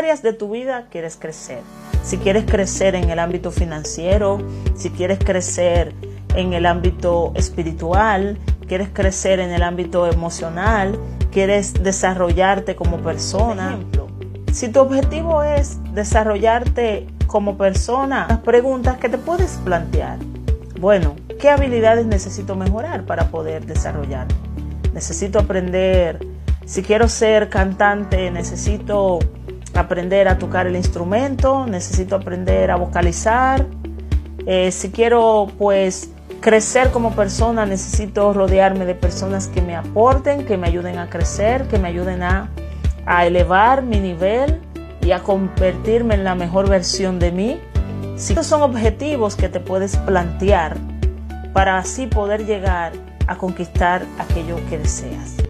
áreas de tu vida quieres crecer. Si quieres crecer en el ámbito financiero, si quieres crecer en el ámbito espiritual, quieres crecer en el ámbito emocional, quieres desarrollarte como persona. si tu objetivo es desarrollarte como persona, las preguntas que te puedes plantear. Bueno, ¿qué habilidades necesito mejorar para poder desarrollarme? Necesito aprender, si quiero ser cantante, necesito aprender a tocar el instrumento, necesito aprender a vocalizar. Eh, si quiero pues crecer como persona, necesito rodearme de personas que me aporten, que me ayuden a crecer, que me ayuden a, a elevar mi nivel y a convertirme en la mejor versión de mí. Si estos son objetivos que te puedes plantear para así poder llegar a conquistar aquello que deseas.